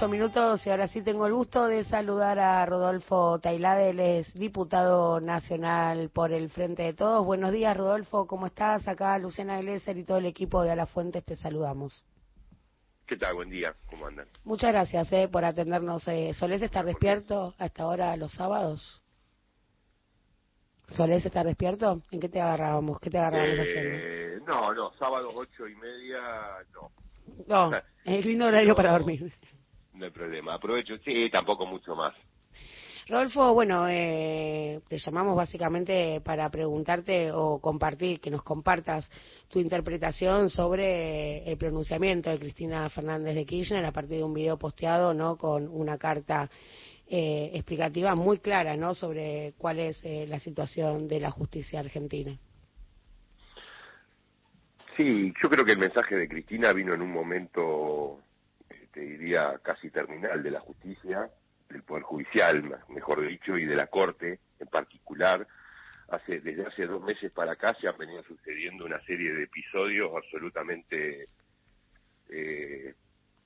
ocho minutos y ahora sí tengo el gusto de saludar a Rodolfo Tailade, él es diputado nacional por el Frente de Todos. Buenos días, Rodolfo, ¿cómo estás? Acá Luciana Glesser y todo el equipo de A la Fuentes te saludamos. ¿Qué tal? Buen día, ¿cómo andan? Muchas gracias eh, por atendernos. Eh, ¿Solés estar despierto hasta ahora los sábados? ¿Solés estar despierto? ¿En qué te agarrábamos? ¿Qué te agarrábamos Eh, haciendo? no, no, sábado ocho y media, no, No, es lindo horario para dormir. No hay problema. Aprovecho, sí, tampoco mucho más. Rodolfo, bueno, eh, te llamamos básicamente para preguntarte o compartir, que nos compartas tu interpretación sobre el pronunciamiento de Cristina Fernández de Kirchner a partir de un video posteado, ¿no? Con una carta eh, explicativa muy clara, ¿no? Sobre cuál es eh, la situación de la justicia argentina. Sí, yo creo que el mensaje de Cristina vino en un momento, te diría, casi terminal de la justicia, del Poder Judicial, mejor dicho, y de la Corte en particular. Hace, desde hace dos meses para acá se han venido sucediendo una serie de episodios absolutamente eh,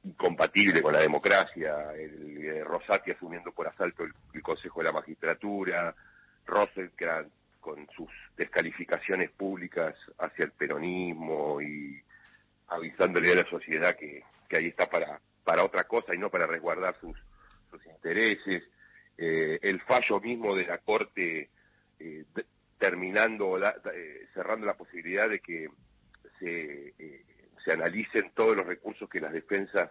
incompatibles con la democracia. El, eh, Rosati asumiendo por asalto el, el Consejo de la Magistratura, Rosenkrantz con sus descalificaciones públicas hacia el peronismo y avisándole a la sociedad que, que ahí está para, para otra cosa y no para resguardar sus, sus intereses. Eh, el fallo mismo de la Corte eh, terminando, eh, cerrando la posibilidad de que se, eh, se analicen todos los recursos que las defensas,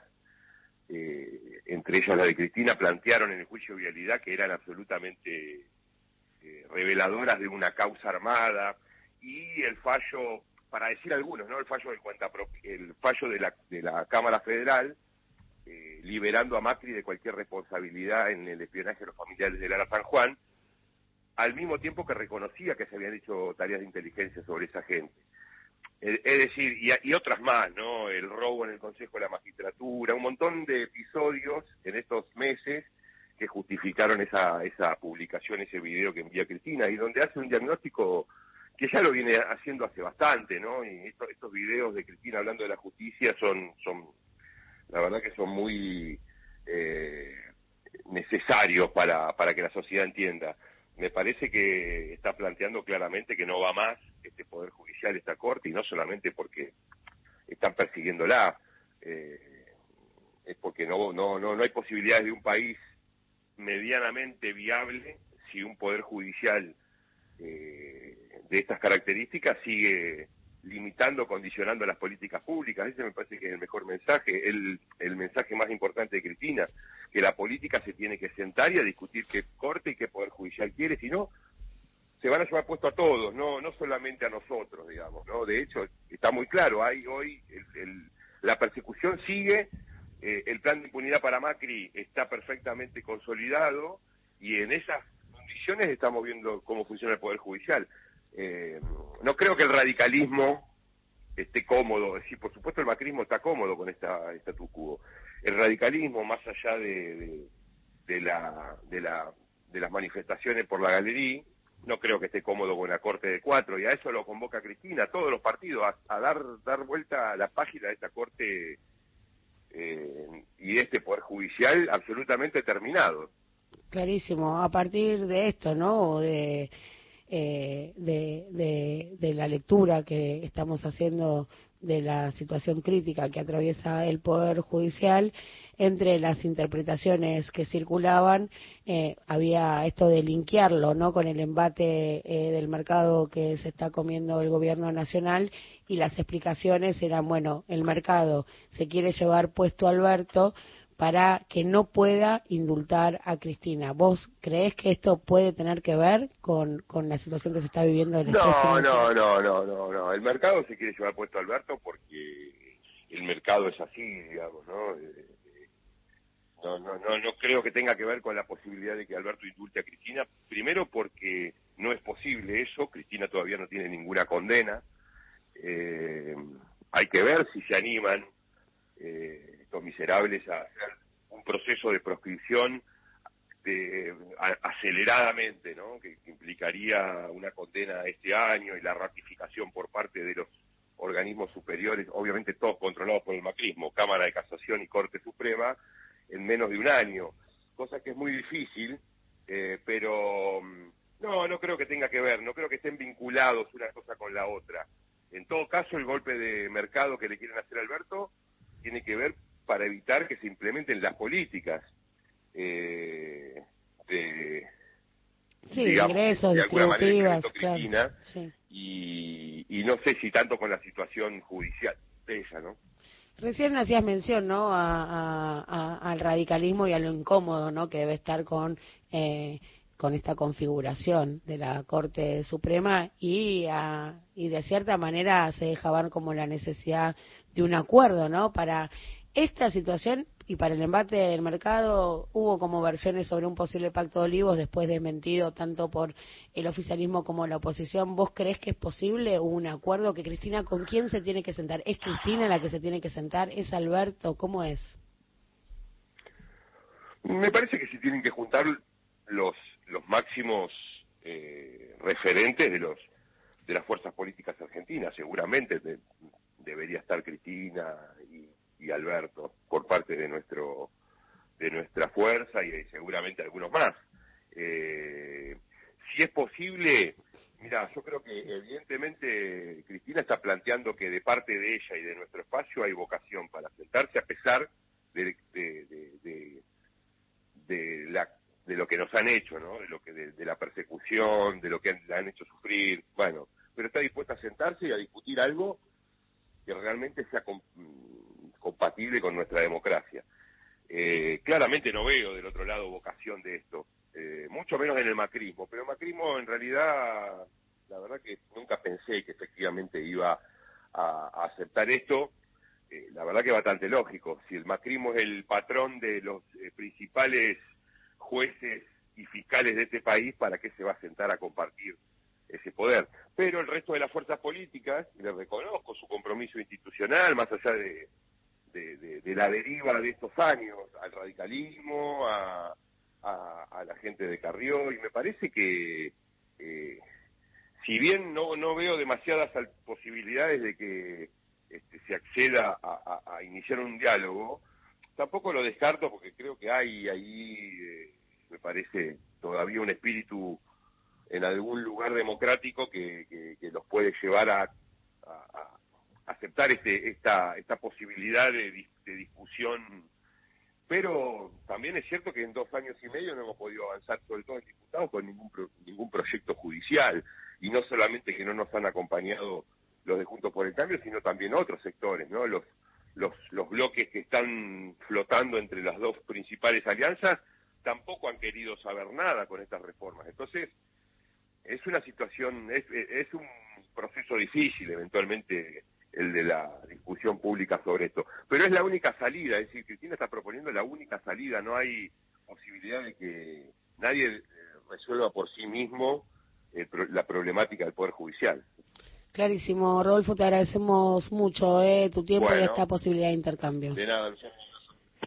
entre ellas la de Cristina, plantearon en el juicio de vialidad que eran absolutamente reveladoras de una causa armada y el fallo, para decir algunos, ¿no? El fallo del cuenta el fallo de la, de la Cámara Federal liberando a Macri de cualquier responsabilidad en el espionaje de los familiares de Lara San Juan, al mismo tiempo que reconocía que se habían hecho tareas de inteligencia sobre esa gente. Eh, Es decir, y, otras más, ¿no? El robo en el Consejo de la Magistratura, un montón de episodios en estos meses que justificaron esa, esa publicación, ese video que envía Cristina, y donde hace un diagnóstico que ya lo viene haciendo hace bastante, ¿no? Y esto- estos videos de Cristina hablando de la justicia son, son la verdad que son muy eh, necesarios para, para que la sociedad entienda. Me parece que está planteando claramente que no va más este Poder Judicial, esta Corte, y no solamente porque están persiguiéndola, eh, es porque no, no, no, no hay posibilidades de un país medianamente viable si un Poder Judicial eh, de estas características sigue limitando, condicionando las políticas públicas. Ese me parece que es el mejor mensaje, el, el mensaje más importante de Cristina, que la política se tiene que sentar y a discutir qué corte y qué poder judicial quiere, si no, se van a llevar puesto a todos, no no solamente a nosotros, digamos, ¿no? De hecho, está muy claro, hay hoy el- la persecución sigue, eh, el plan de impunidad para Macri está perfectamente consolidado y en esas condiciones estamos viendo cómo funciona el Poder Judicial. Eh, no creo que el radicalismo esté cómodo, es decir, por supuesto el macrismo está cómodo con esta statu quo. El radicalismo, más allá de, de, la, de, la, de las manifestaciones por la galería, no creo que esté cómodo con la Corte de Cuatro, y a eso lo convoca Cristina, todos los partidos, a, a dar, dar vuelta a la página de esta Corte eh, y de este Poder Judicial absolutamente terminado. Clarísimo. A partir de esto, ¿no? De, eh, de, de, la lectura que estamos haciendo de la situación crítica que atraviesa el Poder Judicial, entre las interpretaciones que circulaban, eh, había esto de linkearlo, ¿no? Con el embate eh, del mercado que se está comiendo el gobierno nacional y las explicaciones eran, bueno, el mercado se quiere llevar puesto Alberto, para que no pueda indultar a Cristina. ¿Vos creés que esto puede tener que ver con, con la situación que se está viviendo en el No, no, no, no, no, no. El mercado se quiere llevar puesto a Alberto porque el mercado es así, digamos, ¿no? Eh, No, no, no, no creo que tenga que ver con la posibilidad de que Alberto indulte a Cristina. Primero porque no es posible eso. Cristina todavía no tiene ninguna condena. Eh, hay que ver si se animan eh, estos miserables a hacer un proceso de proscripción a- aceleradamente, ¿no? Que, que implicaría una condena este año y la ratificación por parte de los organismos superiores, obviamente todos controlados por el macrismo, Cámara de Casación y Corte Suprema, en menos de un año, cosa que es muy difícil, eh, pero mm, no, no creo que tenga que ver, no creo que estén vinculados una cosa con la otra. En todo caso, el golpe de mercado que le quieren hacer a Alberto tiene que ver para evitar que se implementen las políticas eh, de, sí, ingresos, de y, y no sé si tanto con la situación judicial de ella, ¿no? Recién hacías mención, ¿no? A, al radicalismo y a lo incómodo, ¿no? Que debe estar con eh, con esta configuración de la Corte Suprema y, y de cierta manera se dejaban como la necesidad de un acuerdo, ¿no? Para esta situación y para el embate del mercado hubo como versiones sobre un posible pacto de olivos después de mentido tanto por el oficialismo como la oposición. ¿Vos crees que es posible un acuerdo? ¿Que Cristina con quién se tiene que sentar? ¿Es Cristina la que se tiene que sentar? ¿Es Alberto? ¿Cómo es? Me parece que se tienen que juntar los, los máximos eh, referentes de los de las fuerzas políticas argentinas. Seguramente debería estar Cristina y Alberto por parte de nuestro de nuestra fuerza y seguramente algunos más. Eh, si es posible, mira, yo creo que evidentemente Cristina está planteando que de parte de ella y de nuestro espacio hay vocación para sentarse a pesar de, de, de, la de lo que nos han hecho, ¿no? De lo que de, la persecución, de lo que han, han hecho sufrir, bueno, pero está dispuesta a sentarse y a discutir algo que realmente sea compatible con nuestra democracia. Eh, claramente no veo del otro lado vocación de esto, eh, mucho menos en el macrismo, pero el macrismo en realidad, la verdad que nunca pensé que efectivamente iba a, aceptar esto. Eh, la verdad que es bastante lógico. Si el macrismo es el patrón de los principales jueces y fiscales de este país, ¿para qué se va a sentar a compartir ese poder? Pero el resto de las fuerzas políticas, le reconozco su compromiso institucional, más allá de, de, la deriva de estos años al radicalismo, a, la gente de Carrió, y me parece que eh, si bien no, no veo demasiadas posibilidades de que este, se acceda a, iniciar un diálogo, tampoco lo descarto porque creo que hay ahí, eh, me parece, todavía un espíritu en algún lugar democrático que, que, los puede llevar a, aceptar este, esta, esta posibilidad de, discusión. Pero también es cierto que en dos años y medio no hemos podido avanzar, sobre todo en diputados, con ningún, ningún proyecto judicial. Y no solamente que no nos han acompañado los de Juntos por el Cambio, sino también otros sectores, ¿no? Los, los, los bloques que están flotando entre las dos principales alianzas tampoco han querido saber nada con estas reformas. Entonces, es una situación, es, es un proceso difícil eventualmente el de la discusión pública sobre esto. Pero es la única salida, es decir, Cristina está proponiendo la única salida, no hay posibilidad de que nadie eh, resuelva por sí mismo eh, la problemática del Poder Judicial. Clarísimo, Rodolfo, te agradecemos mucho eh, tu tiempo y esta posibilidad de intercambio. De nada,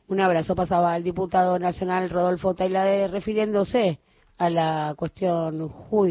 Un abrazo pasaba el diputado nacional Rodolfo Tailade refiriéndose a la cuestión judicial.